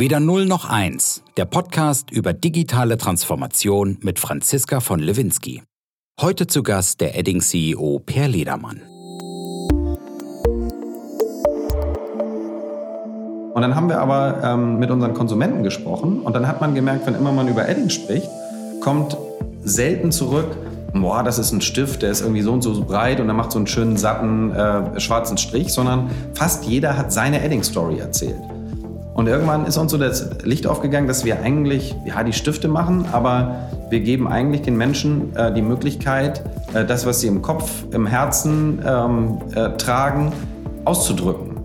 Weder 0 noch 1, der Podcast über digitale Transformation mit Franziska von Lewinsky. Heute zu Gast der Edding-CEO Per Ledermann. Und dann haben wir aber ähm, mit unseren Konsumenten gesprochen und dann hat man gemerkt, wenn immer man über Edding spricht, kommt selten zurück, boah, das ist ein Stift, der ist irgendwie so und so breit und er macht so einen schönen, satten, äh, schwarzen Strich, sondern fast jeder hat seine Edding-Story erzählt. Und irgendwann ist uns so das Licht aufgegangen, dass wir eigentlich, ja, die Stifte machen, aber wir geben eigentlich den Menschen äh, die Möglichkeit, äh, das, was sie im Kopf, im Herzen ähm, äh, tragen, auszudrücken.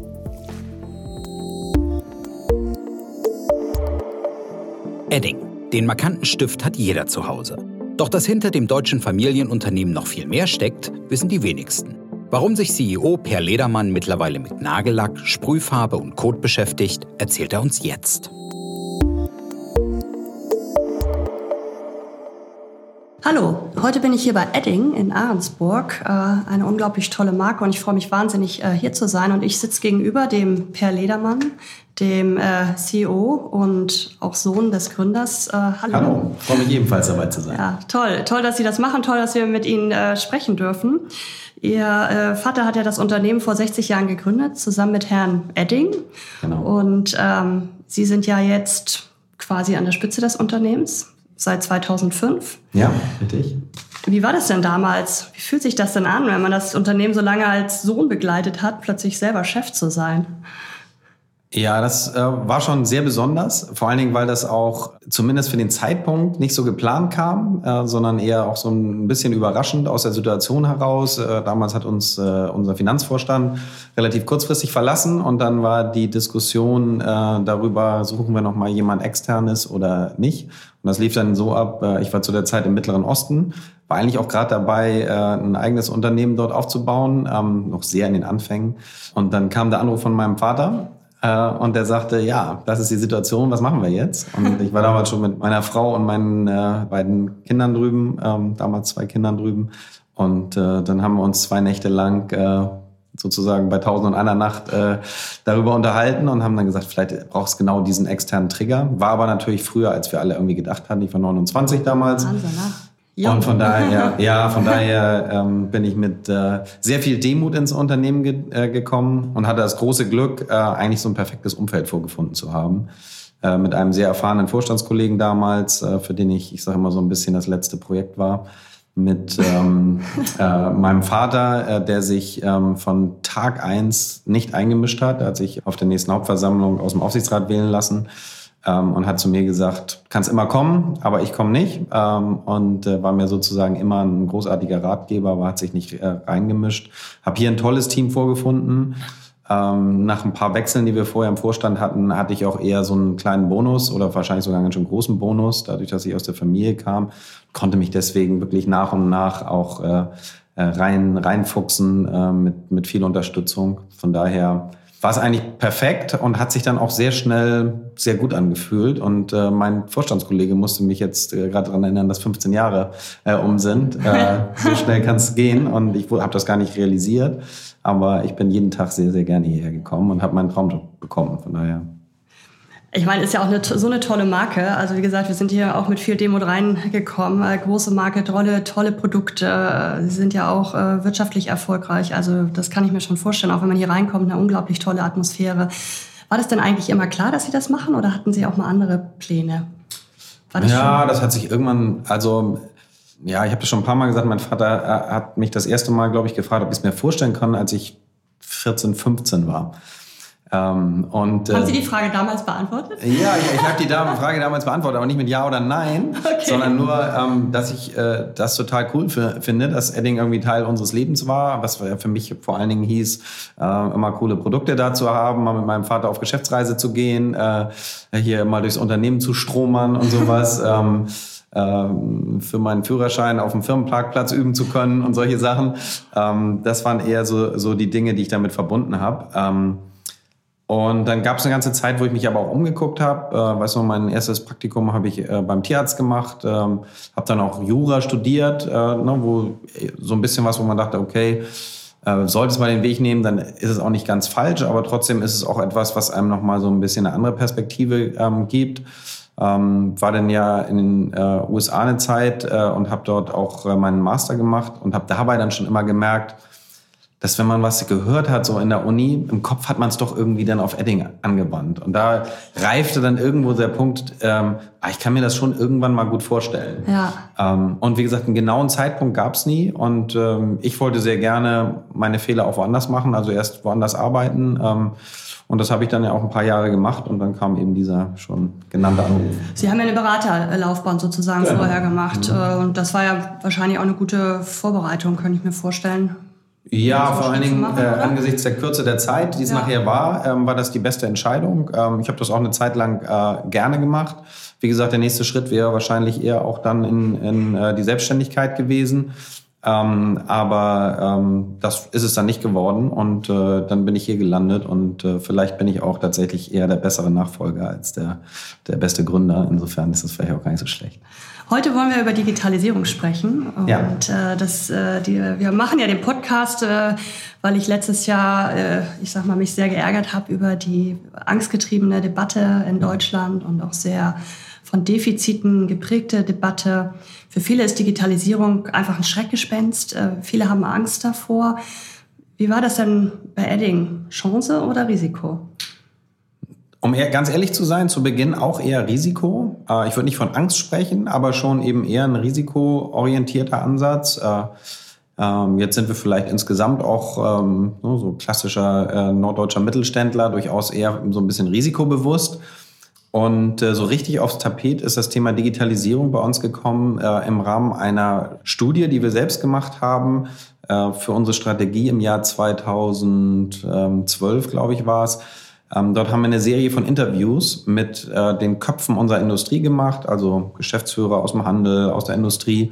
Edding. Den markanten Stift hat jeder zu Hause. Doch dass hinter dem deutschen Familienunternehmen noch viel mehr steckt, wissen die wenigsten. Warum sich CEO Per Ledermann mittlerweile mit Nagellack, Sprühfarbe und Kot beschäftigt, erzählt er uns jetzt. Hallo, heute bin ich hier bei Edding in Ahrensburg, äh, eine unglaublich tolle Marke und ich freue mich wahnsinnig, äh, hier zu sein. Und ich sitze gegenüber dem Per Ledermann, dem äh, CEO und auch Sohn des Gründers. Hallo. Hallo, freue mich ebenfalls dabei zu sein. Ja, toll, toll, dass Sie das machen, toll, dass wir mit Ihnen sprechen dürfen. Ihr Vater hat ja das Unternehmen vor 60 Jahren gegründet, zusammen mit Herrn Edding. Genau. Und ähm, Sie sind ja jetzt quasi an der Spitze des Unternehmens seit 2005. Ja, richtig. Wie war das denn damals? Wie fühlt sich das denn an, wenn man das Unternehmen so lange als Sohn begleitet hat, plötzlich selber Chef zu sein? Ja, das äh, war schon sehr besonders, vor allen Dingen, weil das auch zumindest für den Zeitpunkt nicht so geplant kam, äh, sondern eher auch so ein bisschen überraschend aus der Situation heraus. Äh, damals hat uns äh, unser Finanzvorstand relativ kurzfristig verlassen und dann war die Diskussion äh, darüber, suchen wir noch mal jemand externes oder nicht. Und das lief dann so ab, äh, ich war zu der Zeit im Mittleren Osten, war eigentlich auch gerade dabei, äh, ein eigenes Unternehmen dort aufzubauen, ähm, noch sehr in den Anfängen. Und dann kam der Anruf von meinem Vater, äh, und der sagte, ja, das ist die Situation, was machen wir jetzt? Und ich war damals schon mit meiner Frau und meinen beiden Kindern drüben, ähm, damals zwei Kindern drüben. Und äh, dann haben wir uns zwei Nächte lang äh, sozusagen bei Tausend und einer Nacht äh, darüber unterhalten und haben dann gesagt, vielleicht braucht es genau diesen externen Trigger. War aber natürlich früher, als wir alle irgendwie gedacht hatten. Ich war 29 damals. Wahnsinn, ne? Ja. Und von daher, ja, von daher ähm, bin ich mit äh, sehr viel Demut ins Unternehmen ge äh, gekommen und hatte das große Glück, äh, eigentlich so ein perfektes Umfeld vorgefunden zu haben. Äh, mit einem sehr erfahrenen Vorstandskollegen damals, äh, für den ich, ich sage immer so ein bisschen das letzte Projekt war. Mit ähm, äh, meinem Vater, äh, der sich ähm, von Tag eins nicht eingemischt hat. Er hat sich auf der nächsten Hauptversammlung aus dem Aufsichtsrat wählen lassen ähm, und hat zu mir gesagt, kannst immer kommen, aber ich komme nicht. Ähm, und äh, war mir sozusagen immer ein großartiger Ratgeber, aber hat sich nicht äh, reingemischt. Habe hier ein tolles Team vorgefunden. Ähm, nach ein paar Wechseln, die wir vorher im Vorstand hatten, hatte ich auch eher so einen kleinen Bonus oder wahrscheinlich sogar einen ganz schön großen Bonus, dadurch, dass ich aus der Familie kam, konnte mich deswegen wirklich nach und nach auch äh, äh rein reinfuchsen äh, mit mit viel Unterstützung. Von daher war es eigentlich perfekt und hat sich dann auch sehr schnell sehr gut angefühlt. Und äh, mein Vorstandskollege musste mich jetzt äh, gerade daran erinnern, dass 15 Jahre äh, um sind. Äh, so schnell kann es gehen und ich habe das gar nicht realisiert. Aber ich bin jeden Tag sehr, sehr gerne hierher gekommen und habe meinen Traumjob bekommen. Von daher ich meine, ist ja auch eine, so eine tolle Marke. Also wie gesagt, wir sind hier auch mit viel Demo reingekommen. Äh, große Marke, tolle, tolle Produkte. Sie sind ja auch äh, wirtschaftlich erfolgreich. Also das kann ich mir schon vorstellen. Auch wenn man hier reinkommt, eine unglaublich tolle Atmosphäre. War das denn eigentlich immer klar, dass Sie das machen oder hatten Sie auch mal andere Pläne? Das ja, schon? das hat sich irgendwann, also ja, ich habe das schon ein paar Mal gesagt. Mein Vater äh, hat mich das erste Mal, glaube ich, gefragt, ob ich es mir vorstellen kann, als ich 14, 15 war. Ähm, und, Haben Sie die Frage damals beantwortet? Ja, ich, ich habe die Frage damals beantwortet, aber nicht mit Ja oder Nein, okay. sondern nur, ähm, dass ich äh, das total cool finde, dass Edding irgendwie Teil unseres Lebens war, was für mich vor allen Dingen hieß, äh, immer coole Produkte da zu haben, mal mit meinem Vater auf Geschäftsreise zu gehen, äh, hier mal durchs Unternehmen zu stromern und sowas. ähm, ähm für meinen Führerschein auf dem Firmenparkplatz üben zu können und solche Sachen. Ähm, das waren eher so, so die Dinge, die ich damit verbunden habe. Ähm, und dann gab es eine ganze Zeit, wo ich mich aber auch umgeguckt habe. Äh, weißt du, mein erstes Praktikum habe ich äh, beim Tierarzt gemacht, ähm, habe dann auch Jura studiert, äh, ne, wo so ein bisschen was, wo man dachte, okay, Äh, sollte es mal den Weg nehmen, dann ist es auch nicht ganz falsch, aber trotzdem ist es auch etwas, was einem nochmal so ein bisschen eine andere Perspektive ähm, gibt. Ähm, war dann ja in den äh, USA eine Zeit äh, und habe dort auch äh, meinen Master gemacht und habe dabei dann schon immer gemerkt, dass wenn man was gehört hat, so in der Uni, im Kopf hat man es doch irgendwie dann auf Edding angewandt. Und da reifte dann irgendwo der Punkt, ähm, ah, ich kann mir das schon irgendwann mal gut vorstellen. Ja. Ähm, und wie gesagt, einen genauen Zeitpunkt gab es nie. Und ähm, ich wollte sehr gerne meine Fehler auch woanders machen, also erst woanders arbeiten. Ähm, und das habe ich dann ja auch ein paar Jahre gemacht und dann kam eben dieser schon genannte Anruf. Sie haben ja eine Beraterlaufbahn sozusagen genau. vorher gemacht. Mhm. Und das war ja wahrscheinlich auch eine gute Vorbereitung, könnte ich mir vorstellen. Ja, vor allen Dingen machen, äh, angesichts der Kürze der Zeit, die es ja. nachher war, ähm, war das die beste Entscheidung. Ähm, ich habe das auch eine Zeit lang äh, gerne gemacht. Wie gesagt, der nächste Schritt wäre wahrscheinlich eher auch dann in, in äh, die Selbstständigkeit gewesen. Ähm, aber ähm, das ist es dann nicht geworden und äh, dann bin ich hier gelandet und äh, vielleicht bin ich auch tatsächlich eher der bessere Nachfolger als der, der beste Gründer. Insofern ist das vielleicht auch gar nicht so schlecht. Heute wollen wir über Digitalisierung sprechen. Und ja. äh, das, äh, die, wir machen ja den Podcast, äh, weil ich letztes Jahr, äh, ich sag mal, mich sehr geärgert habe über die angstgetriebene Debatte in Deutschland und auch sehr von Defiziten geprägte Debatte. Für viele ist Digitalisierung einfach ein Schreckgespenst. Äh, viele haben Angst davor. Wie war das denn bei Edding? Chance oder Risiko? Um eher, ganz ehrlich zu sein, zu Beginn auch eher Risiko. Äh, ich würde nicht von Angst sprechen, aber schon eben eher ein risikoorientierter Ansatz. Äh, ähm, jetzt sind wir vielleicht insgesamt auch ähm, so klassischer norddeutscher Mittelständler durchaus eher so ein bisschen risikobewusst. Und so richtig aufs Tapet ist das Thema Digitalisierung bei uns gekommen im Rahmen einer Studie, die wir selbst gemacht haben für unsere Strategie im Jahr 2012, glaube ich, war es ähm, dort haben wir eine Serie von Interviews mit äh, den Köpfen unserer Industrie gemacht, also Geschäftsführer aus dem Handel, aus der Industrie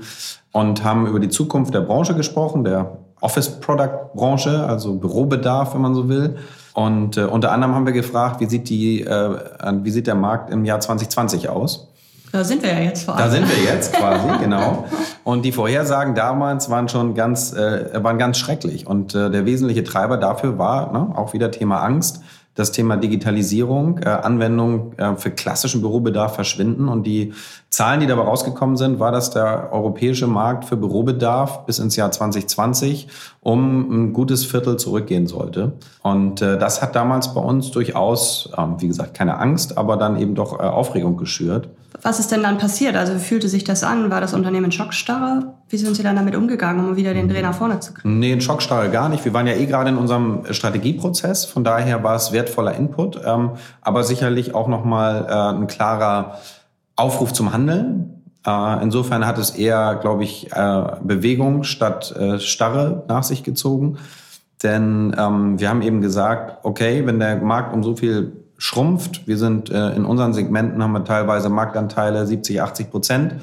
und haben über die Zukunft der Branche gesprochen, der Office-Product-Branche, also Bürobedarf, wenn man so will. Und äh, unter anderem haben wir gefragt, wie sieht, die, äh, wie sieht der Markt im Jahr 2020 aus? Da sind wir ja jetzt vor allem. Da sind wir jetzt quasi, genau. Und die Vorhersagen damals waren schon ganz, äh, waren ganz schrecklich. Und äh, der wesentliche Treiber dafür war ne, auch wieder Thema Angst das Thema Digitalisierung, äh, Anwendung äh, für klassischen Bürobedarf verschwinden. Und die Zahlen, die dabei rausgekommen sind, war, dass der europäische Markt für Bürobedarf bis ins Jahr 2020 um ein gutes Viertel zurückgehen sollte. Und äh, das hat damals bei uns durchaus, äh, wie gesagt, keine Angst, aber dann eben doch äh, Aufregung geschürt. Was ist denn dann passiert? Also wie fühlte sich das an? War das Unternehmen Schockstarre? Wie sind Sie dann damit umgegangen, um wieder den Dreh nach vorne zu kriegen? Nee, in Schockstarre gar nicht. Wir waren ja eh gerade in unserem Strategieprozess. Von daher war es wertvoller Input, ähm, aber sicherlich auch nochmal äh, ein klarer Aufruf zum Handeln. Äh, insofern hat es eher, glaube ich, äh, Bewegung statt äh, Starre nach sich gezogen. Denn ähm, wir haben eben gesagt, okay, wenn der Markt um so viel schrumpft, wir sind in unseren Segmenten, haben wir teilweise Marktanteile 70, 80 Prozent,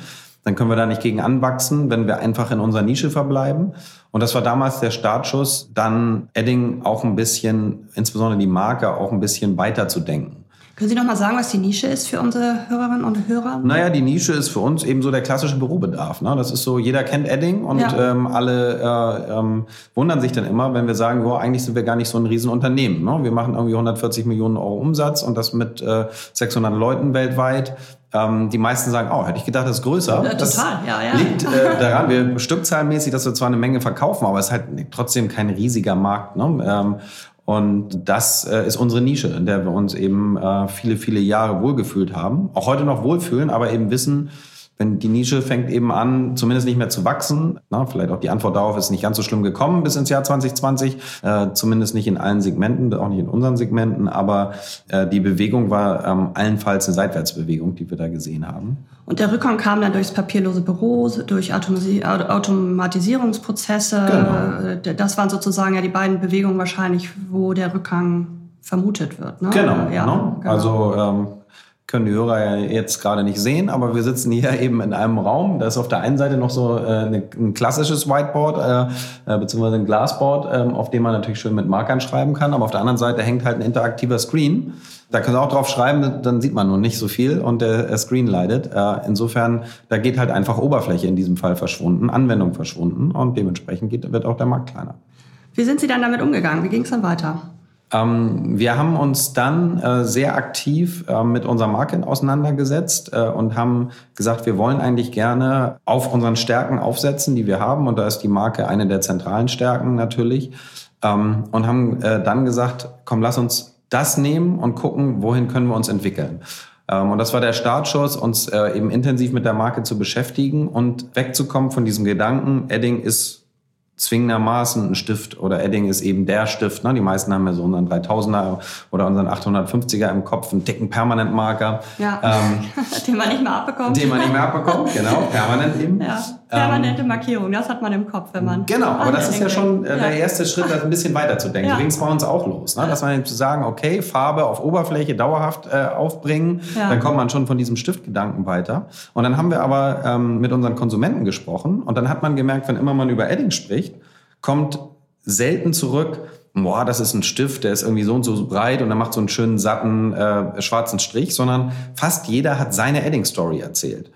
dann können wir da nicht gegen anwachsen, wenn wir einfach in unserer Nische verbleiben. Und das war damals der Startschuss, dann Edding auch ein bisschen, insbesondere die Marke, auch ein bisschen weiter zu denken. Können Sie noch mal sagen, was die Nische ist für unsere Hörerinnen und Hörer? Naja, die Nische ist für uns eben so der klassische Bürobedarf. Ne? Das ist so, jeder kennt Edding und ja. ähm, alle äh, ähm, wundern sich dann immer, wenn wir sagen, oh, eigentlich sind wir gar nicht so ein Riesenunternehmen. Ne? Wir machen irgendwie 140 Millionen Euro Umsatz und das mit äh, 600 Leuten weltweit. Ähm, die meisten sagen, oh, hätte ich gedacht, das ist größer. Ja, total, das ja, ja. liegt äh, daran, wir stückzahlmäßig, dass wir zwar eine Menge verkaufen, aber es ist halt trotzdem kein riesiger Markt. Ne? Ähm, und das äh, ist unsere Nische, in der wir uns eben äh, viele, viele Jahre wohlgefühlt haben. Auch heute noch wohlfühlen, aber eben wissen, wenn die Nische fängt eben an, zumindest nicht mehr zu wachsen, na, vielleicht auch die Antwort darauf ist nicht ganz so schlimm gekommen bis ins Jahr 2020, äh, zumindest nicht in allen Segmenten, auch nicht in unseren Segmenten, aber äh, die Bewegung war ähm, allenfalls eine Seitwärtsbewegung, die wir da gesehen haben. Und der Rückgang kam dann durchs papierlose Büro, durch Automatisierungsprozesse. Genau. Äh, das waren sozusagen ja die beiden Bewegungen wahrscheinlich, wo der Rückgang vermutet wird. Ne? Genau, ja, ne? genau. Also ähm, können die Hörer ja jetzt gerade nicht sehen, aber wir sitzen hier eben in einem Raum. Da ist auf der einen Seite noch so äh, ein klassisches Whiteboard, äh, äh, beziehungsweise ein Glasboard, äh, auf dem man natürlich schön mit Markern schreiben kann. Aber auf der anderen Seite hängt halt ein interaktiver Screen. Da können Sie auch drauf schreiben, dann sieht man nur nicht so viel und der Screen leidet. Äh, insofern, da geht halt einfach Oberfläche in diesem Fall verschwunden, Anwendung verschwunden und dementsprechend geht, wird auch der Markt kleiner. Wie sind Sie dann damit umgegangen? Wie ging es dann weiter? Ähm, wir haben uns dann äh, sehr aktiv äh, mit unserer Marke auseinandergesetzt äh, und haben gesagt, wir wollen eigentlich gerne auf unseren Stärken aufsetzen, die wir haben. Und da ist die Marke eine der zentralen Stärken natürlich. Ähm, und haben äh, dann gesagt, komm, lass uns das nehmen und gucken, wohin können wir uns entwickeln. Ähm, und das war der Startschuss, uns äh, eben intensiv mit der Marke zu beschäftigen und wegzukommen von diesem Gedanken, Edding ist zwingendermaßen ein Stift oder Edding ist eben der Stift. Ne? Die meisten haben ja so unseren 3000er oder unseren 850er im Kopf, einen dicken Permanentmarker. Ja, ähm, den man nicht mehr abbekommt. Den man nicht mehr abbekommt, genau, permanent eben. Ja, permanente ähm, Markierung, das hat man im Kopf, wenn man... Genau, aber das ist ja schon äh, ja. der erste Schritt, das ein bisschen weiter zu denken. Ja. So ging es bei uns auch los. Ne? Dass man zu sagen, okay, Farbe auf Oberfläche dauerhaft äh, aufbringen, ja. dann kommt man schon von diesem Stiftgedanken weiter. Und dann haben wir aber ähm, mit unseren Konsumenten gesprochen und dann hat man gemerkt, wenn immer man über Edding spricht, kommt selten zurück, boah, das ist ein Stift, der ist irgendwie so und so breit und er macht so einen schönen, satten, äh, schwarzen Strich, sondern fast jeder hat seine Edding-Story erzählt.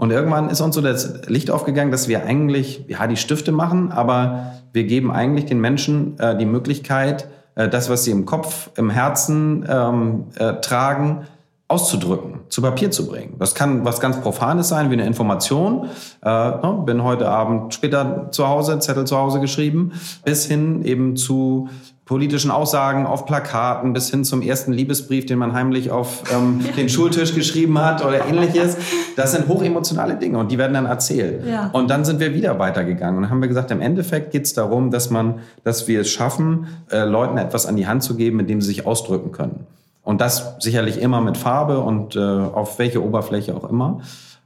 Und irgendwann ist uns so das Licht aufgegangen, dass wir eigentlich, ja, die Stifte machen, aber wir geben eigentlich den Menschen äh, die Möglichkeit, äh, das, was sie im Kopf, im Herzen ähm, äh, tragen, auszudrücken, zu Papier zu bringen. Das kann was ganz Profanes sein, wie eine Information. Äh, ne, bin heute Abend später zu Hause, Zettel zu Hause geschrieben, bis hin eben zu politischen Aussagen auf Plakaten, bis hin zum ersten Liebesbrief, den man heimlich auf ähm, den Schultisch geschrieben hat oder ähnliches. Das sind hochemotionale Dinge und die werden dann erzählt. Ja. Und dann sind wir wieder weitergegangen und haben wir gesagt, im Endeffekt geht es darum, dass man, dass wir es schaffen, äh, Leuten etwas an die Hand zu geben, mit dem sie sich ausdrücken können. Und das sicherlich immer mit Farbe und äh, auf welche Oberfläche auch immer.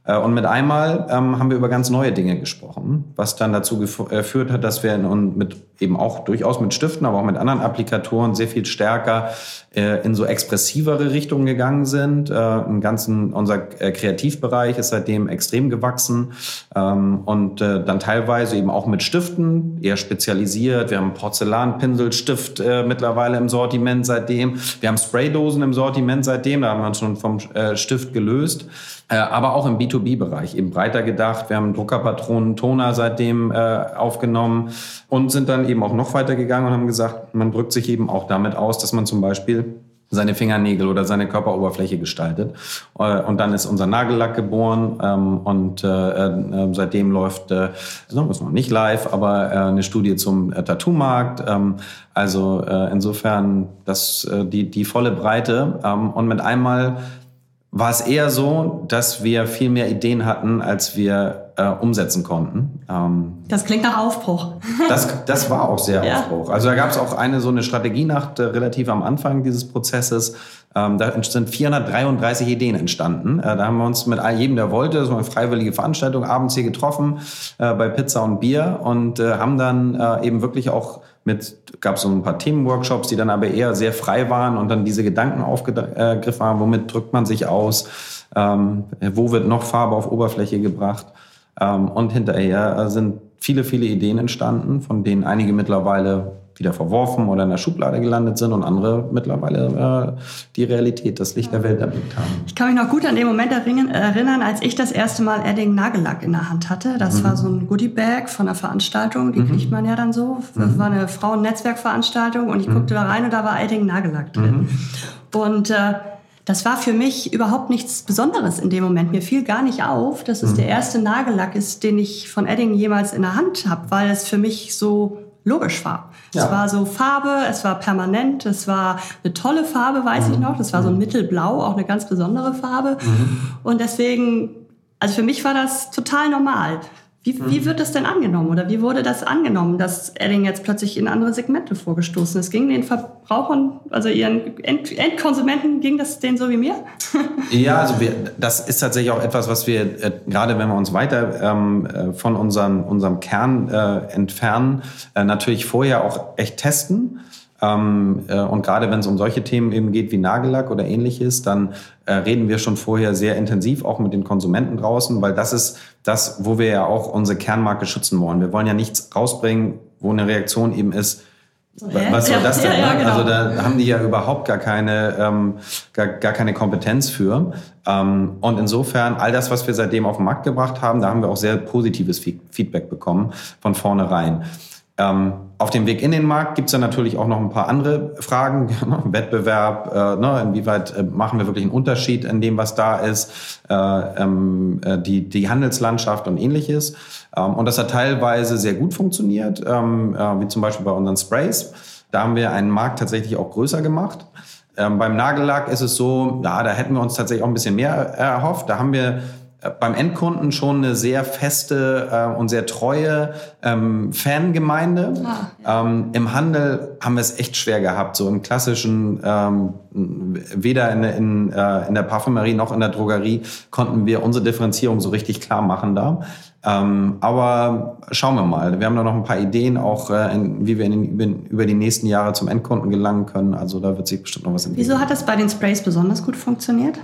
Äh, und mit einmal ähm, haben wir über ganz neue Dinge gesprochen, was dann dazu geführt äh, hat, dass wir in, mit eben auch durchaus mit Stiften, aber auch mit anderen Applikatoren sehr viel stärker äh, in so expressivere Richtungen gegangen sind. Äh, Im ganzen unser äh, Kreativbereich ist seitdem extrem gewachsen ähm, und äh, dann teilweise eben auch mit Stiften eher spezialisiert. Wir haben Porzellanpinselstift mittlerweile im Sortiment seitdem. Wir haben Spraydosen im Sortiment seitdem. Da haben wir uns schon vom Stift gelöst. Äh, aber auch im B2B-Bereich eben breiter gedacht. Wir haben Druckerpatronen, Toner seitdem äh, aufgenommen und sind dann eben auch noch weiter gegangen und haben gesagt, man drückt sich eben auch damit aus, dass man zum Beispiel seine Fingernägel oder seine Körperoberfläche gestaltet. Äh, und dann ist unser Nagellack geboren ähm, und äh, äh, seitdem läuft, äh, ist noch nicht live, aber äh, eine Studie zum äh, Tattoo-Markt. Ähm, also äh, insofern das, äh, die, die volle Breite. Ähm, und mit einmal war es eher so, dass wir viel mehr Ideen hatten, als wir äh, umsetzen konnten. Ähm, das klingt nach Aufbruch. das, das war auch sehr ja. Aufbruch. Also da gab es auch eine so eine Strategienacht äh, relativ am Anfang dieses Prozesses. Ähm, da sind 433 Ideen entstanden. Äh, da haben wir uns mit jedem, der wollte, das war eine freiwillige Veranstaltung, abends hier getroffen äh, bei Pizza und Bier und äh, haben dann äh, eben wirklich auch mit, gab so ein paar Themenworkshops, die dann aber eher sehr frei waren und dann diese Gedanken aufgegriffen haben, womit drückt man sich aus, ähm, wo wird noch Farbe auf Oberfläche gebracht. Ähm, und hinterher sind viele, viele Ideen entstanden, von denen einige mittlerweile wieder verworfen oder in der Schublade gelandet sind und andere mittlerweile äh, die Realität, das Licht der Welt erblickt haben. Ich kann mich noch gut an den Moment erinnern, als ich das erste Mal Edding Nagellack in der Hand hatte. Das mhm. war so ein Goodie-Bag von einer Veranstaltung, die mhm. kriegt man ja dann so. Das mhm. war eine Frauen-Netzwerkveranstaltung und ich mhm. guckte da rein und da war Edding Nagellack drin. Mhm. Und äh, das war für mich überhaupt nichts Besonderes in dem Moment. Mir fiel gar nicht auf, dass es mhm. der erste Nagellack ist, den ich von Edding jemals in der Hand habe, weil es für mich so logisch war. Ja. Es war so Farbe, es war permanent, es war eine tolle Farbe, weiß mhm. ich noch. Das war so ein mhm. Mittelblau, auch eine ganz besondere Farbe. Mhm. Und deswegen, also für mich war das total normal. Wie, wie mhm. wird das denn angenommen oder wie wurde das angenommen, dass Edding jetzt plötzlich in andere Segmente vorgestoßen ist? Ging den Verbrauchern, also ihren End Endkonsumenten, ging das denen so wie mir? ja, also wir, das ist tatsächlich auch etwas, was wir äh, gerade, wenn wir uns weiter ähm, äh, von unseren, unserem Kern äh, entfernen, äh, natürlich vorher auch echt testen. Ähm, äh, und gerade wenn es um solche Themen eben geht wie Nagellack oder ähnliches, dann äh, reden wir schon vorher sehr intensiv auch mit den Konsumenten draußen, weil das ist das, wo wir ja auch unsere Kernmarke schützen wollen. Wir wollen ja nichts rausbringen, wo eine Reaktion eben ist, was soll das denn? Ja, ja, ne? genau. Also da haben die ja überhaupt gar keine, ähm, gar, gar keine Kompetenz für. Ähm, und insofern, all das, was wir seitdem auf den Markt gebracht haben, da haben wir auch sehr positives Feedback bekommen von vornherein. Ähm, auf dem Weg in den Markt gibt es dann natürlich auch noch ein paar andere Fragen. Wettbewerb, äh, ne, inwieweit äh, machen wir wirklich einen Unterschied in dem, was da ist, äh, ähm, äh, die, die Handelslandschaft und ähnliches. Ähm, und das hat teilweise sehr gut funktioniert, ähm, äh, wie zum Beispiel bei unseren Sprays. Da haben wir einen Markt tatsächlich auch größer gemacht. Ähm, beim Nagellack ist es so, ja, da hätten wir uns tatsächlich auch ein bisschen mehr erhofft. Da haben wir äh, beim Endkunden schon eine sehr feste äh, und sehr treue ähm, Fangemeinde. Ah, ja. ähm, Im Handel haben wir es echt schwer gehabt, so im klassischen, ähm, weder in, in, äh, in der Parfümerie noch in der Drogerie konnten wir unsere Differenzierung so richtig klar machen da. Ähm, aber schauen wir mal. Wir haben da noch ein paar Ideen, auch äh, in, wie wir in, in, über die nächsten Jahre zum Endkunden gelangen können. Also da wird sich bestimmt noch was entwickeln. Wieso hat das bei den Sprays besonders gut funktioniert?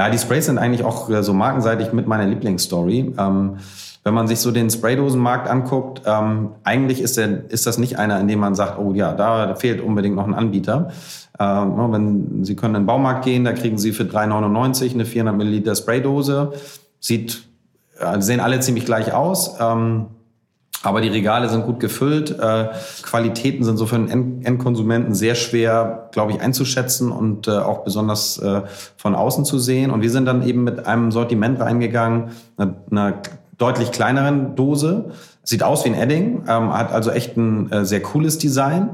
Ja, die Sprays sind eigentlich auch äh, so markenseitig mit meiner Lieblingsstory. Ähm, wenn man sich so den Spraydosenmarkt anguckt, ähm, eigentlich ist, der, ist das nicht einer, in dem man sagt, oh ja, da fehlt unbedingt noch ein Anbieter. Ähm, wenn Sie können in den Baumarkt gehen, da kriegen Sie für 3,99 eine 400 Milliliter Spraydose. Sieht, äh, sehen alle ziemlich gleich aus. Ähm, aber die Regale sind gut gefüllt. Äh, Qualitäten sind so für den Endkonsumenten sehr schwer, glaube ich, einzuschätzen und äh, auch besonders äh, von außen zu sehen. Und wir sind dann eben mit einem Sortiment reingegangen, einer, einer deutlich kleineren Dose. Sieht aus wie ein Edding, ähm, hat also echt ein äh, sehr cooles Design.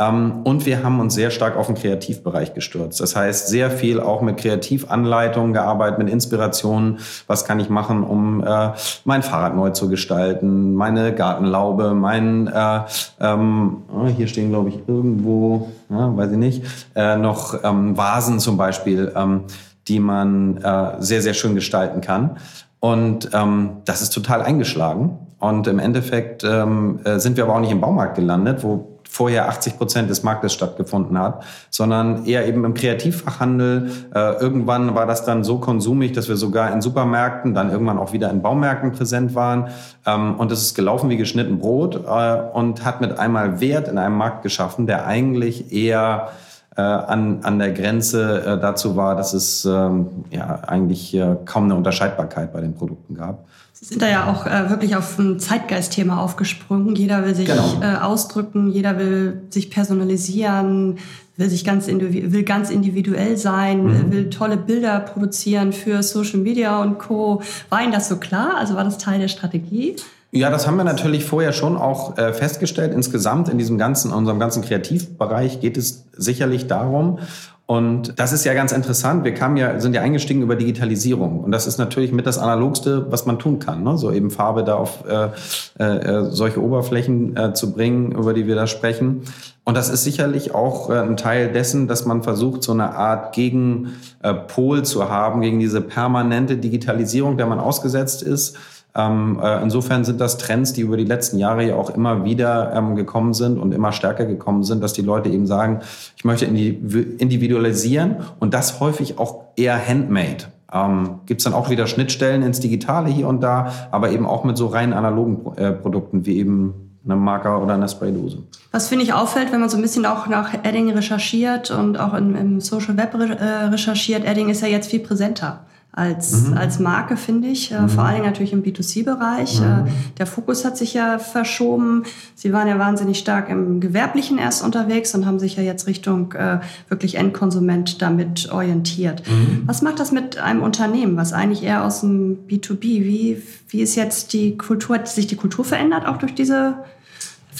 Ähm, und wir haben uns sehr stark auf den Kreativbereich gestürzt. Das heißt, sehr viel auch mit Kreativanleitungen gearbeitet, mit Inspirationen. Was kann ich machen, um äh, mein Fahrrad neu zu gestalten, meine Gartenlaube, mein, äh, ähm, oh, hier stehen, glaube ich, irgendwo, ja, weiß ich nicht, äh, noch ähm, Vasen zum Beispiel, ähm, die man äh, sehr, sehr schön gestalten kann. Und ähm, das ist total eingeschlagen. Und im Endeffekt ähm, äh, sind wir aber auch nicht im Baumarkt gelandet, wo vorher 80 Prozent des Marktes stattgefunden hat, sondern eher eben im Kreativfachhandel. Äh, irgendwann war das dann so konsumig, dass wir sogar in Supermärkten, dann irgendwann auch wieder in Baumärkten präsent waren. Ähm, und es ist gelaufen wie geschnitten Brot äh, und hat mit einmal Wert in einem Markt geschaffen, der eigentlich eher an, an der Grenze äh, dazu war, dass es ähm, ja eigentlich äh, kaum eine Unterscheidbarkeit bei den Produkten gab. Sie sind da ja auch äh, wirklich auf ein Zeitgeistthema aufgesprungen. Jeder will sich genau. äh, ausdrücken, jeder will sich personalisieren, will sich ganz will ganz individuell sein, mhm. will tolle Bilder produzieren für Social Media und Co. War Ihnen das so klar? Also war das Teil der Strategie? Ja, das haben wir natürlich vorher schon auch äh, festgestellt. Insgesamt in diesem ganzen, in unserem ganzen Kreativbereich geht es sicherlich darum, und das ist ja ganz interessant. Wir kamen ja, sind ja eingestiegen über Digitalisierung. Und das ist natürlich mit das Analogste, was man tun kann. Ne? So eben Farbe da auf äh, äh, solche Oberflächen äh, zu bringen, über die wir da sprechen. Und das ist sicherlich auch äh, ein Teil dessen, dass man versucht, so eine Art Gegenpol zu haben gegen diese permanente Digitalisierung, der man ausgesetzt ist ähm, äh, insofern sind das Trends, die über die letzten Jahre ja auch immer wieder ähm, gekommen sind und immer stärker gekommen sind, dass die Leute eben sagen, ich möchte individualisieren und das häufig auch eher handmade. Ähm, Gibt es dann auch wieder Schnittstellen ins Digitale hier und da, aber eben auch mit so rein analogen äh, Produkten wie eben einem Marker oder einer Spraydose. Was finde ich auffällt, wenn man so ein bisschen auch nach Edding recherchiert und auch im, im Social Web äh, recherchiert, Edding ist ja jetzt viel präsenter als, mhm. als Marke, finde ich. Äh, mhm. Vor allen Dingen natürlich im B2C-Bereich. Mhm. Äh, der Fokus hat sich ja verschoben. Sie waren ja wahnsinnig stark im Gewerblichen erst unterwegs und haben sich ja jetzt Richtung äh, wirklich Endkonsument damit orientiert. Mhm. Was macht das mit einem Unternehmen, was eigentlich eher aus dem B2B, wie, wie ist jetzt die Kultur, hat sich die Kultur verändert auch durch diese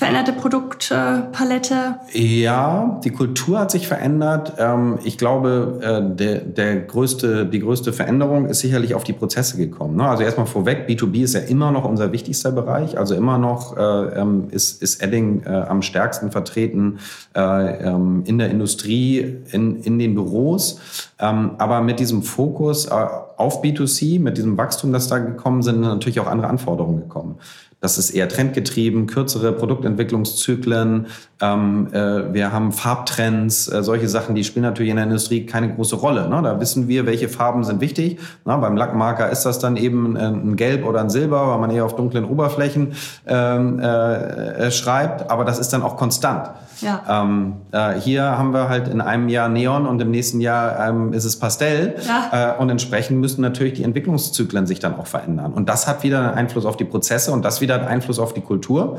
veränderte Produktpalette? Ja, die Kultur hat sich verändert. Ähm, ich glaube, äh, der, der größte, die größte Veränderung ist sicherlich auf die Prozesse gekommen. Ne? Also erstmal vorweg, B2B ist ja immer noch unser wichtigster Bereich. Also immer noch äh, ähm, ist, ist Edding äh, am stärksten vertreten ähm, in der Industrie, in, in den Büros. Aber mit diesem Fokus auf B2C, mit diesem Wachstum, das da gekommen sind, sind natürlich auch andere Anforderungen gekommen. Das ist eher trendgetrieben, kürzere Produktentwicklungszyklen. Ähm, äh, wir haben Farbtrends, äh, solche Sachen, die spielen natürlich in der Industrie keine große Rolle. Ne? Da wissen wir, welche Farben sind wichtig. Na, beim Lackmarker ist das dann eben ein Gelb oder ein Silber, weil man eher auf dunklen Oberflächen ähm, äh, äh schreibt. Aber das ist dann auch konstant. Ja. Ähm, äh, hier haben wir halt in einem Jahr Neon und im nächsten Jahr ähm, ist es Pastell. Ja. Äh, und entsprechend müssen natürlich die Entwicklungszyklen sich dann auch verändern. Und das hat wieder einen Einfluss auf die Prozesse und das wieder einen Einfluss auf die Kultur.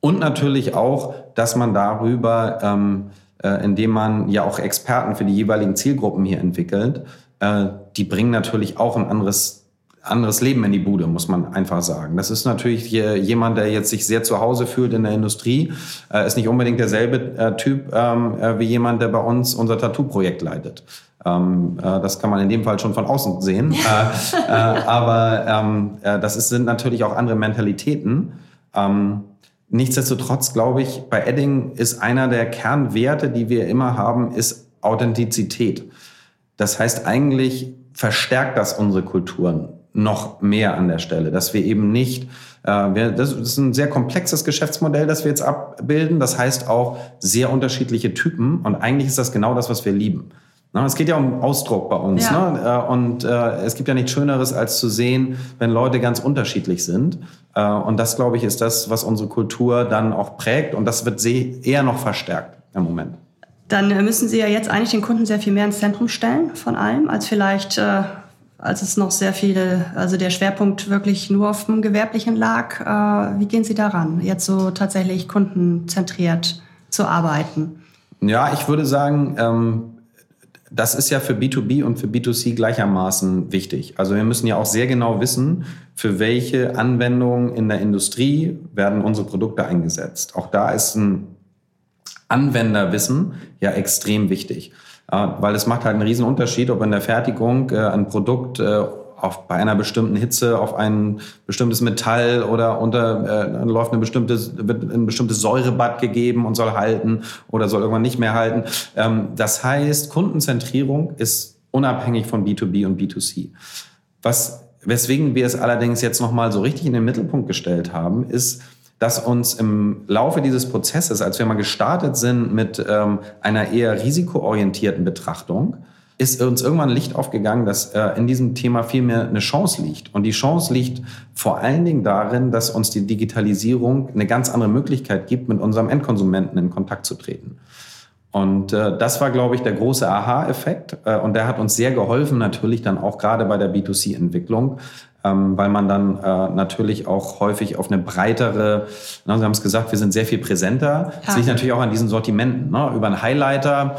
Und natürlich auch, dass man darüber, ähm, äh, indem man ja auch Experten für die jeweiligen Zielgruppen hier entwickelt, äh, die bringen natürlich auch ein anderes anderes Leben in die Bude, muss man einfach sagen. Das ist natürlich jemand, der jetzt sich sehr zu Hause fühlt in der Industrie, äh, ist nicht unbedingt derselbe äh, Typ ähm, äh, wie jemand, der bei uns unser Tattoo-Projekt leitet. Ähm, äh, das kann man in dem Fall schon von außen sehen. Aber ähm, das ist, sind natürlich auch andere Mentalitäten. Ähm, nichtsdestotrotz glaube ich, bei Edding ist einer der Kernwerte, die wir immer haben, ist Authentizität. Das heißt eigentlich verstärkt das unsere Kulturen noch mehr an der Stelle, dass wir eben nicht, äh, wir, das ist ein sehr komplexes Geschäftsmodell, das wir jetzt abbilden. Das heißt auch sehr unterschiedliche Typen und eigentlich ist das genau das, was wir lieben. Na, es geht ja um Ausdruck bei uns. Ja. Ne? Äh, und äh, es gibt ja nichts Schöneres, als zu sehen, wenn Leute ganz unterschiedlich sind. Äh, und das, glaube ich, ist das, was unsere Kultur dann auch prägt. Und das wird eher noch verstärkt im Moment. Dann müssen Sie ja jetzt eigentlich den Kunden sehr viel mehr ins Zentrum stellen von allem, als vielleicht äh, als es noch sehr viele, also der Schwerpunkt wirklich nur auf dem Gewerblichen lag. Äh, wie gehen Sie daran, jetzt so tatsächlich kundenzentriert zu arbeiten? Ja, ich würde sagen, ähm, das ist ja für B2B und für B2C gleichermaßen wichtig. Also wir müssen ja auch sehr genau wissen, für welche Anwendungen in der Industrie werden unsere Produkte eingesetzt. Auch da ist ein Anwenderwissen ja extrem wichtig. Äh, weil es macht halt einen riesen Unterschied, ob in der Fertigung äh, ein Produkt äh, auf, bei einer bestimmten Hitze auf ein bestimmtes Metall oder unter äh, läuft eine bestimmte wird ein bestimmtes Säurebad gegeben und soll halten oder soll irgendwann nicht mehr halten. Ähm, das heißt, Kundenzentrierung ist unabhängig von B2B und B2C. Was weswegen wir es allerdings jetzt noch mal so richtig in den Mittelpunkt gestellt haben, ist dass uns im Laufe dieses Prozesses, als wir mal gestartet sind mit ähm, einer eher risikoorientierten Betrachtung, ist uns irgendwann Licht aufgegangen, dass äh, in diesem Thema viel mehr eine Chance liegt. Und die Chance liegt vor allen Dingen darin, dass uns die Digitalisierung eine ganz andere Möglichkeit gibt, mit unserem Endkonsumenten in Kontakt zu treten. Und äh, das war, glaube ich, der große Aha-Effekt. Äh, und der hat uns sehr geholfen, natürlich dann auch gerade bei der B2C-Entwicklung, ähm, weil man dann äh, natürlich auch häufig auf eine breitere, na, Sie haben es gesagt, wir sind sehr viel präsenter. Ja. Das liegt natürlich auch an diesen Sortimenten. Ne? Über einen Highlighter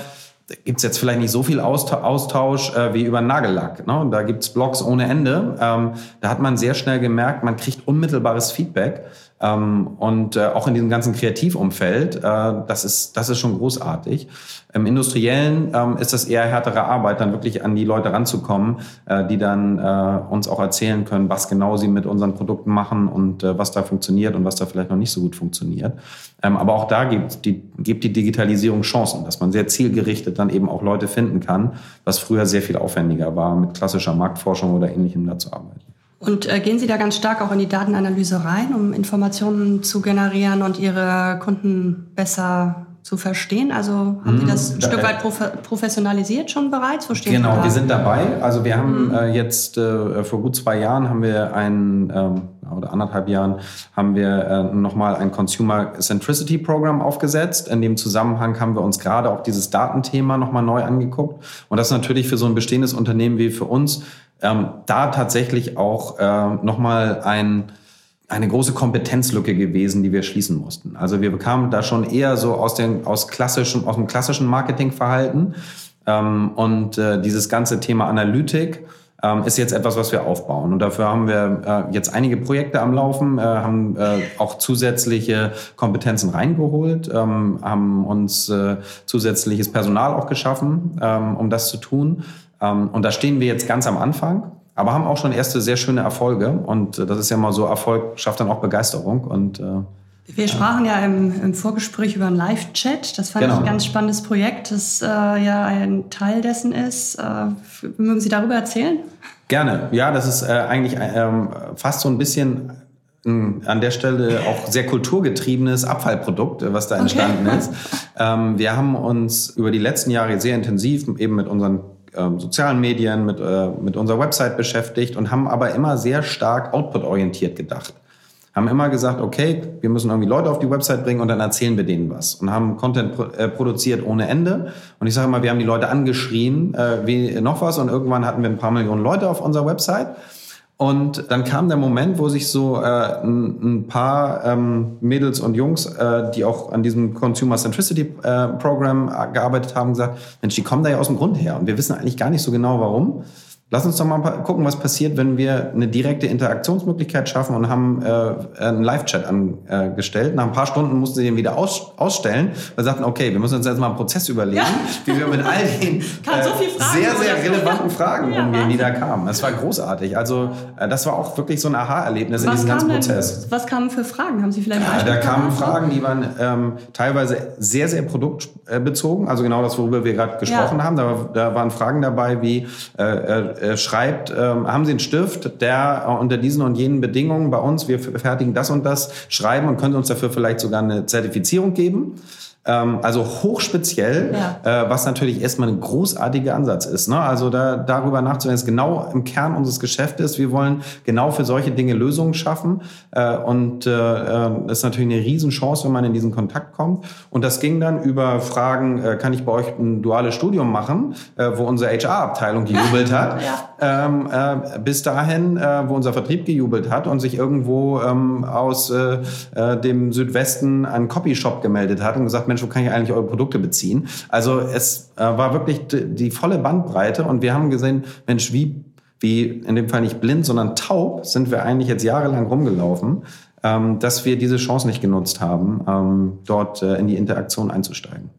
gibt's jetzt vielleicht nicht so viel Austausch äh, wie über Nagellack. Ne? Da gibt's Blogs ohne Ende. Ähm, da hat man sehr schnell gemerkt, man kriegt unmittelbares Feedback. Ähm, und äh, auch in diesem ganzen Kreativumfeld, äh, das, ist, das ist schon großartig. Im Industriellen ähm, ist das eher härtere Arbeit, dann wirklich an die Leute ranzukommen, äh, die dann äh, uns auch erzählen können, was genau sie mit unseren Produkten machen und äh, was da funktioniert und was da vielleicht noch nicht so gut funktioniert. Ähm, aber auch da gibt die, gibt die Digitalisierung Chancen, dass man sehr zielgerichtet dann eben auch Leute finden kann, was früher sehr viel aufwendiger war, mit klassischer Marktforschung oder ähnlichem da zu arbeiten. Und äh, gehen Sie da ganz stark auch in die Datenanalyse rein, um Informationen zu generieren und Ihre Kunden besser zu verstehen? Also haben Sie mhm. das ein Stück weit professionalisiert schon bereits? Wo stehen genau, wir sind dabei. Also wir haben mhm. äh, jetzt äh, vor gut zwei Jahren haben wir ein ähm, oder anderthalb Jahren haben wir äh, nochmal ein Consumer Centricity Program aufgesetzt. In dem Zusammenhang haben wir uns gerade auch dieses Datenthema nochmal neu angeguckt. Und das ist natürlich für so ein bestehendes Unternehmen wie für uns ähm, da tatsächlich auch äh, nochmal ein, eine große Kompetenzlücke gewesen, die wir schließen mussten. Also wir bekamen da schon eher so aus, den, aus, klassischen, aus dem klassischen Marketingverhalten ähm, und äh, dieses ganze Thema Analytik ähm, ist jetzt etwas, was wir aufbauen. Und dafür haben wir äh, jetzt einige Projekte am Laufen, äh, haben äh, auch zusätzliche Kompetenzen reingeholt, ähm, haben uns äh, zusätzliches Personal auch geschaffen, ähm, um das zu tun. Ähm, und da stehen wir jetzt ganz am Anfang, aber haben auch schon erste sehr schöne Erfolge. Und äh, das ist ja mal so, Erfolg schafft dann auch Begeisterung. Und äh, wir sprachen ja im, im, Vorgespräch über einen Live-Chat. Das fand genau. ich ein ganz spannendes Projekt, das äh, ja ein Teil dessen ist. Äh, mögen Sie darüber erzählen? Gerne. Ja, das ist äh, eigentlich ähm, fast so ein bisschen an der Stelle auch sehr kulturgetriebenes Abfallprodukt, was da entstanden okay. ist. Ähm, wir haben uns über die letzten Jahre sehr intensiv eben mit unseren ähm, sozialen Medien, mit, äh, mit unserer Website beschäftigt und haben aber immer sehr stark output-orientiert gedacht. Haben immer gesagt, okay, wir müssen irgendwie Leute auf die Website bringen und dann erzählen wir denen was. Und haben Content pro, äh, produziert ohne Ende. Und ich sage immer, wir haben die Leute angeschrien, äh, wie noch was. Und irgendwann hatten wir ein paar Millionen Leute auf unserer Website. Und dann kam der Moment, wo sich so äh, ein, ein paar ähm, Mädels und Jungs, äh, die auch an diesem Consumer Centricity äh, Program äh, gearbeitet haben, gesagt, Mensch, die kommen da ja aus dem Grund her. Und wir wissen eigentlich gar nicht so genau, warum. Lass uns doch mal gucken, was passiert, wenn wir eine direkte Interaktionsmöglichkeit schaffen und haben äh, einen Live-Chat angestellt. Nach ein paar Stunden mussten sie den wieder aus, ausstellen. Wir sagten, okay, wir müssen uns jetzt mal einen Prozess überlegen, ja. wie wir mit all den äh, so sehr, sehr relevanten Fragen ja, umgehen, die da kamen. Das war großartig. Also äh, das war auch wirklich so ein Aha-Erlebnis in diesem ganzen denn, Prozess. Was kamen für Fragen? Haben Sie vielleicht ja, Da kamen Fragen, die waren ähm, teilweise sehr, sehr produktbezogen. Also genau das, worüber wir gerade gesprochen ja. haben. Da, da, waren Fragen dabei wie äh, äh schreibt, ähm, haben Sie einen Stift, der äh, unter diesen und jenen Bedingungen bei uns, wir fertigen das und das, schreiben und können uns dafür vielleicht sogar eine Zertifizierung geben. Ähm, also hochspeziell, ja. äh, was natürlich erstmal ein großartiger Ansatz ist. Ne? Also da, darüber nachzudenken, ist genau im Kern unseres Geschäftes. Wir wollen genau für solche Dinge Lösungen schaffen. Äh, und äh, äh, ist natürlich eine Riesenchance, wenn man in diesen Kontakt kommt. Und das ging dann über Fragen, äh, kann ich bei euch ein duales Studium machen, äh, wo unsere HR-Abteilung gejubelt hat, ja. Ähm, äh, bis dahin, äh, wo unser Vertrieb gejubelt hat und sich irgendwo ähm, aus äh, äh, dem Südwesten ein Copyshop gemeldet hat und gesagt, Mensch, wo kann ich eigentlich eure Produkte beziehen? Also es äh, war wirklich die, volle Bandbreite und wir haben gesehen, Mensch, wie, wie in dem Fall nicht blind, sondern taub sind wir eigentlich jetzt jahrelang rumgelaufen, ähm, dass wir diese Chance nicht genutzt haben, ähm, dort äh, in die Interaktion einzusteigen.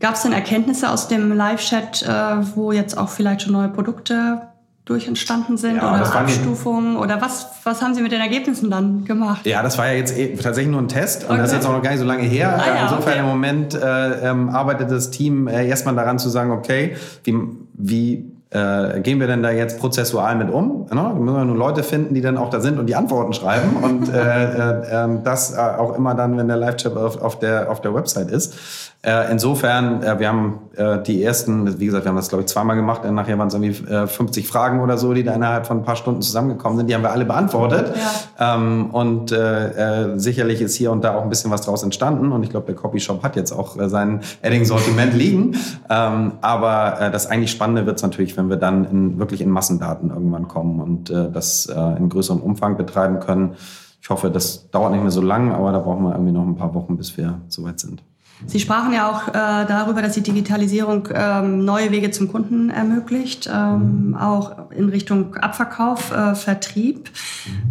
Gab es denn Erkenntnisse aus dem Live-Chat, wo jetzt auch vielleicht schon neue Produkte durch entstanden sind ja, oder Abstufungen oder was, was haben Sie mit den Ergebnissen dann gemacht? Ja, das war ja jetzt eh tatsächlich nur ein Test und okay. das ist jetzt auch noch gar nicht so lange her. Ah, ja, Insofern okay. im Moment äh, ähm, arbeitet das Team äh, erstmal daran zu sagen, okay, wie, wie äh, gehen wir denn da jetzt prozessual mit um? Ne? Da müssen wir nur Leute finden, die dann auch da sind und die Antworten schreiben und äh, äh, ähm, das äh, auch immer dann, wenn der Live-Chat auf, auf, der, auf der Website ist. Äh, insofern, äh, wir haben äh, die ersten, wie gesagt, wir haben das glaube ich zweimal gemacht, nachher waren es irgendwie äh, 50 Fragen oder so, die da innerhalb von ein paar Stunden zusammengekommen sind, die haben wir alle beantwortet. Ja. Ähm, und äh, äh, sicherlich ist hier und da auch ein bisschen was draus entstanden und ich glaube, der Copyshop hat jetzt auch äh, sein Edding-Sortiment liegen. Ähm, aber äh, das eigentlich Spannende wird es natürlich, wenn wir dann in, wirklich in Massendaten irgendwann kommen und äh, das äh, in größerem Umfang betreiben können. Ich hoffe, das dauert nicht mehr so lang, aber da brauchen wir irgendwie noch ein paar Wochen, bis wir soweit sind. Sie sprachen ja auch äh, darüber, dass die Digitalisierung ähm, neue Wege zum Kunden ermöglicht, ähm, auch in Richtung Abverkauf, äh, Vertrieb.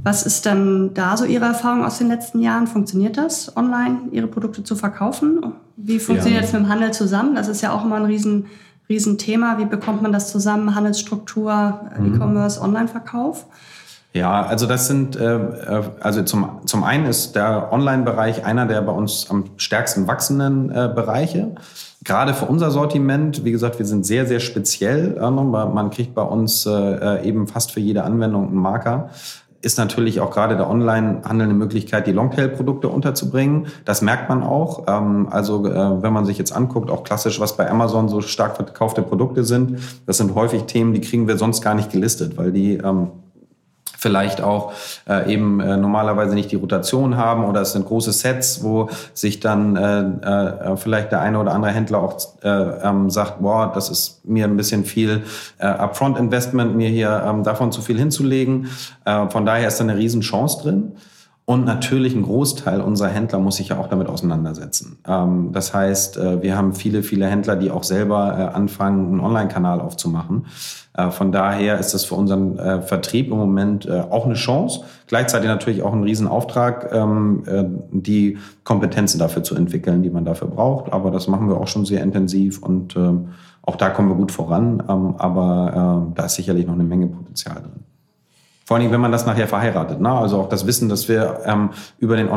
Was ist dann da so Ihre Erfahrung aus den letzten Jahren? Funktioniert das, online Ihre Produkte zu verkaufen? Wie funktioniert ja. das mit dem Handel zusammen? Das ist ja auch immer ein riesen, riesen Thema. Wie bekommt man das zusammen? Handelsstruktur, mhm. E-Commerce, Online-Verkauf? Ja, also das sind, äh, äh, also zum, zum einen ist der Online-Bereich einer der bei uns am stärksten wachsenden äh, Bereiche. Gerade für unser Sortiment, wie gesagt, wir sind sehr, sehr speziell. Äh, man kriegt bei uns äh, äh, eben fast für jede Anwendung einen Marker ist natürlich auch gerade der Online-Handel eine Möglichkeit, die Longtail-Produkte unterzubringen. Das merkt man auch. Ähm, also äh, wenn man sich jetzt anguckt, auch klassisch, was bei Amazon so stark verkaufte Produkte sind, das sind häufig Themen, die kriegen wir sonst gar nicht gelistet, weil die ähm, vielleicht auch äh, eben äh, normalerweise nicht die Rotation haben oder es sind große Sets, wo sich dann äh, äh, vielleicht der eine oder andere Händler auch äh, ähm, sagt, boah, das ist mir ein bisschen viel äh, Upfront-Investment, mir hier ähm, davon zu viel hinzulegen. Äh, von daher ist da eine Riesenchance drin. Und natürlich ein Großteil unserer Händler muss sich ja auch damit auseinandersetzen. Ähm, das heißt, äh, wir haben viele, viele Händler, die auch selber äh, anfangen, einen Online-Kanal aufzumachen. Äh, von daher ist das für unseren Vertrieb im Moment auch eine Chance. Gleichzeitig natürlich auch ein Riesenauftrag, ähm, die Kompetenzen dafür zu entwickeln, die man dafür braucht. Aber das machen wir auch schon sehr intensiv und ähm, auch da kommen wir gut voran. Aber da ist sicherlich noch eine Menge Potenzial drin. Vor allem, wenn man das nachher verheiratet. Ne? Also auch das Wissen, das wir ähm, über den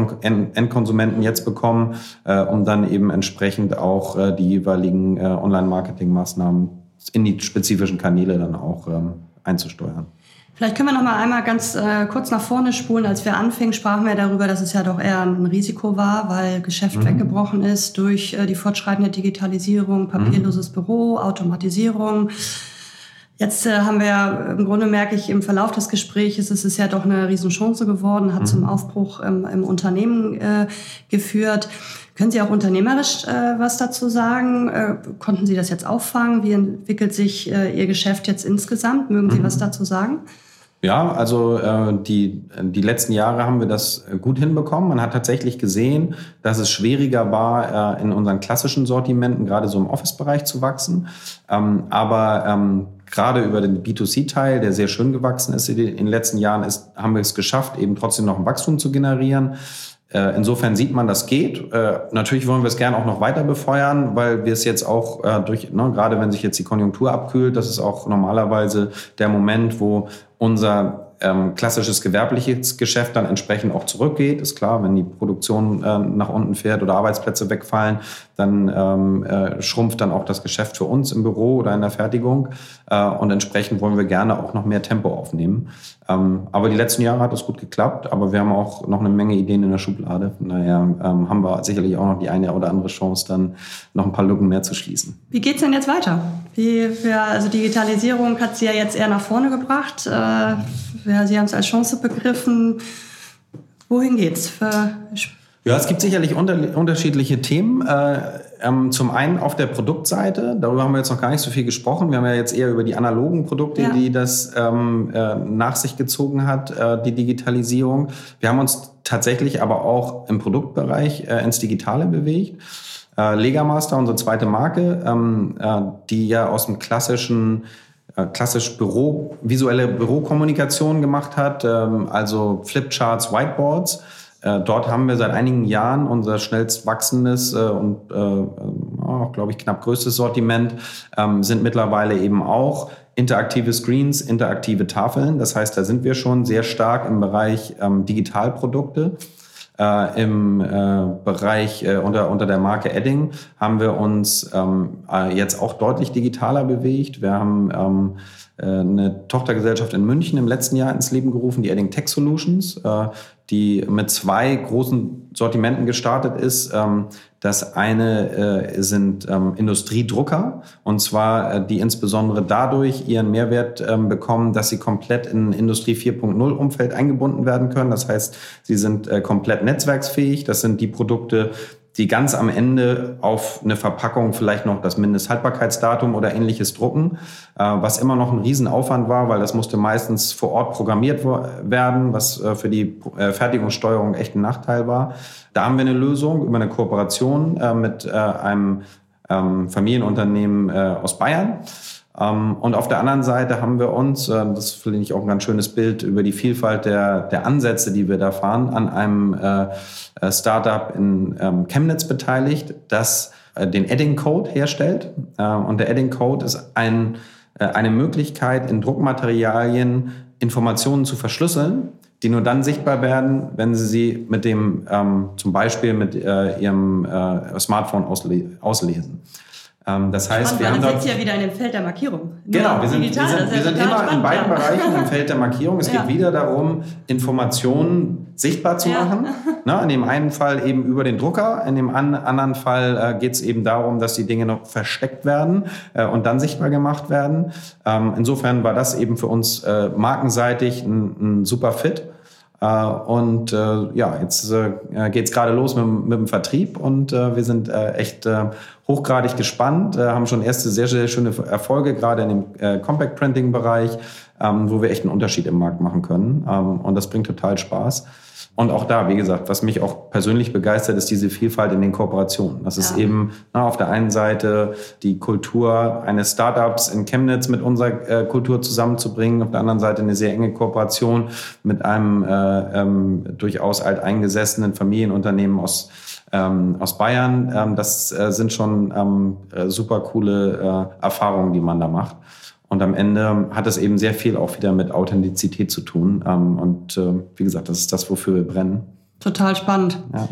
Endkonsumenten jetzt bekommen, äh, um dann eben entsprechend auch äh, die jeweiligen äh, Online-Marketing-Maßnahmen in die spezifischen Kanäle dann auch ähm, einzusteuern. Vielleicht können wir noch mal einmal ganz äh, kurz nach vorne spulen. Als wir anfingen, sprachen wir darüber, dass es ja doch eher ein Risiko war, weil Geschäft mhm. weggebrochen ist durch äh, die fortschreitende Digitalisierung, papierloses mhm. Büro, Automatisierung. Jetzt äh, haben wir im Grunde merke ich im Verlauf des Gesprächs, es ist ja doch eine Riesenchance geworden, hat mhm. zum Aufbruch ähm, im Unternehmen äh, geführt. Können Sie auch unternehmerisch äh, was dazu sagen? Äh, konnten Sie das jetzt auffangen? Wie entwickelt sich äh, Ihr Geschäft jetzt insgesamt? Mögen Sie mhm. was dazu sagen? Ja, also äh, die, die letzten Jahre haben wir das gut hinbekommen. Man hat tatsächlich gesehen, dass es schwieriger war, äh, in unseren klassischen Sortimenten, gerade so im Office-Bereich zu wachsen. Ähm, aber ähm, gerade über den B2C-Teil, der sehr schön gewachsen ist in den letzten Jahren, ist, haben wir es geschafft, eben trotzdem noch ein Wachstum zu generieren. Äh, insofern sieht man, das geht. Äh, natürlich wollen wir es gerne auch noch weiter befeuern, weil wir es jetzt auch äh, durch, ne, gerade wenn sich jetzt die Konjunktur abkühlt, das ist auch normalerweise der Moment, wo unser ähm, klassisches gewerbliches Geschäft dann entsprechend auch zurückgeht. Ist klar, wenn die Produktion äh, nach unten fährt oder Arbeitsplätze wegfallen, dann ähm, äh, schrumpft dann auch das Geschäft für uns im Büro oder in der Fertigung. Äh, und entsprechend wollen wir gerne auch noch mehr Tempo aufnehmen. Ähm, aber die letzten Jahre hat es gut geklappt, aber wir haben auch noch eine Menge Ideen in der Schublade. Von daher ähm, haben wir sicherlich auch noch die eine oder andere Chance, dann noch ein paar Lücken mehr zu schließen. Wie geht's denn jetzt weiter? Wie, für, also Digitalisierung hat Sie ja jetzt eher nach vorne gebracht. Äh, ja, Sie haben es als Chance begriffen. Wohin geht's? Für ja, es gibt sicherlich unter, unterschiedliche Themen. Äh, ähm, zum einen auf der Produktseite, darüber haben wir jetzt noch gar nicht so viel gesprochen. Wir haben ja jetzt eher über die analogen Produkte, ja. die das ähm, äh, nach sich gezogen hat, äh, die Digitalisierung. Wir haben uns tatsächlich aber auch im Produktbereich äh, ins Digitale bewegt. Äh, Legamaster, unsere zweite Marke, ähm, äh, die ja aus dem klassischen klassisch Büro, visuelle Bürokommunikation gemacht hat, ähm, also Flipcharts, Whiteboards. Äh, dort haben wir seit einigen Jahren unser schnellst wachsendes äh, und auch, glaube ich, knapp größtes Sortiment, ähm, sind mittlerweile eben auch interaktive Screens, interaktive Tafeln. Das heißt, da sind wir schon sehr stark im Bereich ähm, Digitalprodukte. Äh, Im äh, Bereich äh, unter, unter der Marke Edding haben wir uns ähm, äh, jetzt auch deutlich digitaler bewegt. Wir haben ähm, äh, eine Tochtergesellschaft in München im letzten Jahr ins Leben gerufen, die Edding Tech Solutions, äh, die mit zwei großen Sortimenten gestartet ist. Ähm, das eine äh, sind ähm, Industriedrucker und zwar äh, die insbesondere dadurch ihren Mehrwert ähm, bekommen, dass sie komplett in Industrie 4.0 Umfeld eingebunden werden können. Das heißt, sie sind äh, komplett netzwerksfähig. Das sind die Produkte, die ganz am Ende auf eine Verpackung vielleicht noch das Mindesthaltbarkeitsdatum oder ähnliches drucken, äh, was immer noch ein Riesenaufwand war, weil das musste meistens vor Ort programmiert werden, was äh, für die äh, Fertigungssteuerung echt ein Nachteil war. Da haben wir eine Lösung über eine Kooperation mit einem ähm, Familienunternehmen aus Bayern. Ähm, und auf der anderen Seite haben wir uns, äh, das finde ich auch ein ganz schönes Bild, über die Vielfalt der, der Ansätze, die wir da fahren, an einem äh, äh Startup in ähm, Chemnitz beteiligt, das äh, den Edding Code herstellt. Äh, und der Edding Code ist ein, eine Möglichkeit, in Druckmaterialien Informationen zu verschlüsseln, die nur dann sichtbar werden, wenn Sie sie mit dem, ähm, zum Beispiel mit Ihrem Smartphone ausle auslesen. Ähm, das heißt, spannend, wir haben dort, ja wieder in dem Feld der Markierung. Genau, wir sind, digital, wir sind, wir sind immer spannend, in beiden ja. Bereichen im Feld der Markierung. Es ja. geht wieder darum, Informationen sichtbar zu ja. machen. Ne, in dem einen Fall eben über den Drucker, in dem an, anderen Fall äh, geht es eben darum, dass die Dinge noch versteckt werden äh, und dann sichtbar gemacht werden. Ähm, insofern war das eben für uns äh, markenseitig ein, ein super Fit. Äh, und äh, ja, jetzt äh, geht es gerade los mit, mit, dem Vertrieb und äh, wir sind äh, echt äh, hochgradig gespannt, äh, haben schon erste sehr, sehr schöne Erfolge, gerade in dem äh, Compact Printing Bereich, ähm, wo wir echt einen Unterschied im Markt machen können. Ähm, und das bringt total Spaß. Und auch da, wie gesagt, was mich auch persönlich begeistert, ist diese Vielfalt in den Kooperationen. Das ist eben na, auf der einen Seite die Kultur eines Startups in Chemnitz mit unserer äh, Kultur zusammenzubringen, auf der anderen Seite eine sehr enge Kooperation mit einem äh, ähm, durchaus alteingesessenen Familienunternehmen aus ähm, aus Bayern. Ähm, das äh, sind schon ähm, äh, super coole äh, Erfahrungen, die man da macht. Und am Ende hat es eben sehr viel auch wieder mit Authentizität zu tun. Ähm, und äh, wie gesagt, das ist das, wofür wir brennen. Total spannend. Ja.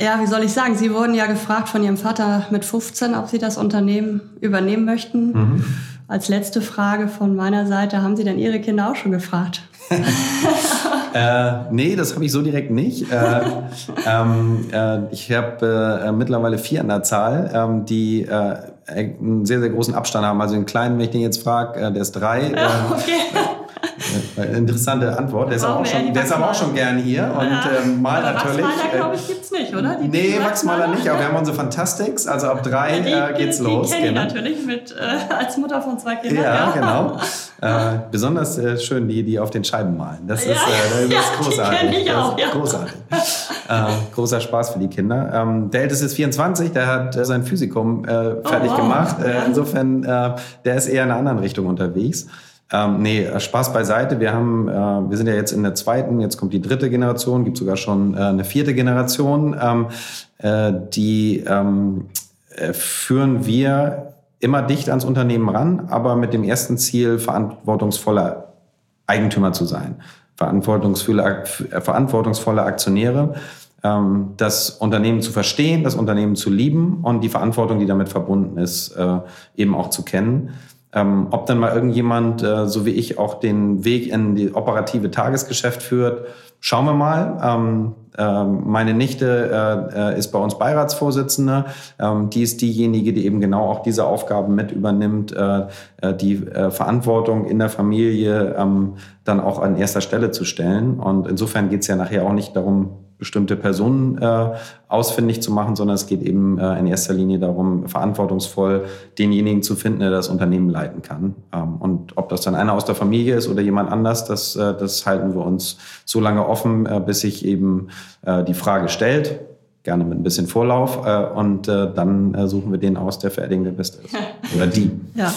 Ja, wie soll ich sagen? Sie wurden ja gefragt von Ihrem Vater mit 15, ob Sie das Unternehmen übernehmen möchten. Mhm. Als letzte Frage von meiner Seite, haben Sie denn Ihre Kinder auch schon gefragt? äh, nee, das habe ich so direkt nicht. Äh, ähm, äh, ich habe äh, mittlerweile vier an der Zahl, ähm, die äh, einen sehr, sehr großen Abstand haben. Also den kleinen, wenn ich den jetzt frage, äh, der ist drei. Ja, okay. Interessante Antwort. Der ist, aber auch, schon, der ist aber auch schon gerne hier und ja. malt aber natürlich. Wachsmaler, äh, glaube ich, gibt es nicht, oder? Die nee, Wachsmaler nicht, aber wir haben unsere Fantastics, also ab drei ja, die, äh, geht's die, los. Die genau. natürlich mit, äh, als Mutter von zwei Kindern. Ja, ja. genau. Äh, besonders äh, schön die, die auf den Scheiben malen. Das ist, äh, das ist großartig. Die auch, ja. großartig. Äh, großer Spaß für die Kinder. Ähm, der Älteste ist 24, der hat äh, sein Physikum äh, fertig oh, wow. gemacht. Äh, insofern, äh, der ist eher in einer anderen Richtung unterwegs. Ähm, nee, Spaß beiseite. Wir haben, äh, wir sind ja jetzt in der zweiten, jetzt kommt die dritte Generation, gibt sogar schon äh, eine vierte Generation. Ähm, äh, die ähm, äh, führen wir immer dicht ans Unternehmen ran, aber mit dem ersten Ziel, verantwortungsvoller Eigentümer zu sein, verantwortungsvolle, äh, verantwortungsvolle Aktionäre ähm, das Unternehmen zu verstehen, das Unternehmen zu lieben und die Verantwortung, die damit verbunden ist, äh, eben auch zu kennen. Ähm, ob dann mal irgendjemand, äh, so wie ich, auch den Weg in die operative Tagesgeschäft führt, schauen wir mal. Ähm, äh, meine Nichte äh, äh, ist bei uns Beiratsvorsitzende. Ähm, die ist diejenige, die eben genau auch diese Aufgaben mit übernimmt, äh, äh, die Verantwortung in der Familie ähm, dann auch an erster Stelle zu stellen. Und insofern geht es ja nachher auch nicht darum, bestimmte Personen äh, ausfindig zu machen, sondern es geht eben äh, in erster Linie darum, verantwortungsvoll denjenigen zu finden, der das Unternehmen leiten kann. Ähm, und ob das dann einer aus der Familie ist oder jemand anders, das, äh, das halten wir uns so lange offen, äh, bis sich eben äh, die Frage stellt gerne mit ein bisschen Vorlauf äh, und äh, dann äh, suchen wir den aus, der für Edding der Beste ist. Oder die. Ja. ja.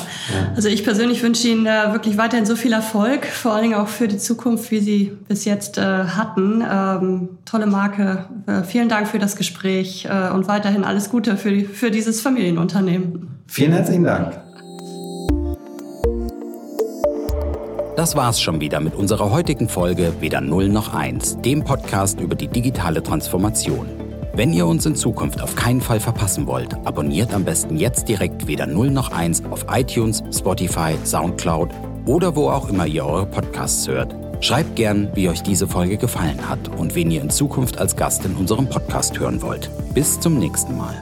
also ich persönlich wünsche Ihnen äh, wirklich weiterhin so viel Erfolg, vor allen Dingen auch für die Zukunft, wie Sie bis jetzt äh, hatten. Ähm, tolle Marke. Äh, vielen Dank für das Gespräch äh, und weiterhin alles Gute für, die, für dieses Familienunternehmen. Vielen herzlichen Dank. Das war's schon wieder mit unserer heutigen Folge Weder Null noch Eins, dem Podcast über die digitale Transformation. Wenn ihr uns in Zukunft auf keinen Fall verpassen wollt, abonniert am besten jetzt direkt weder 0 noch 1 auf iTunes, Spotify, Soundcloud oder wo auch immer ihr eure Podcasts hört. Schreibt gern, wie euch diese Folge gefallen hat und wen ihr in Zukunft als Gast in unserem Podcast hören wollt. Bis zum nächsten Mal.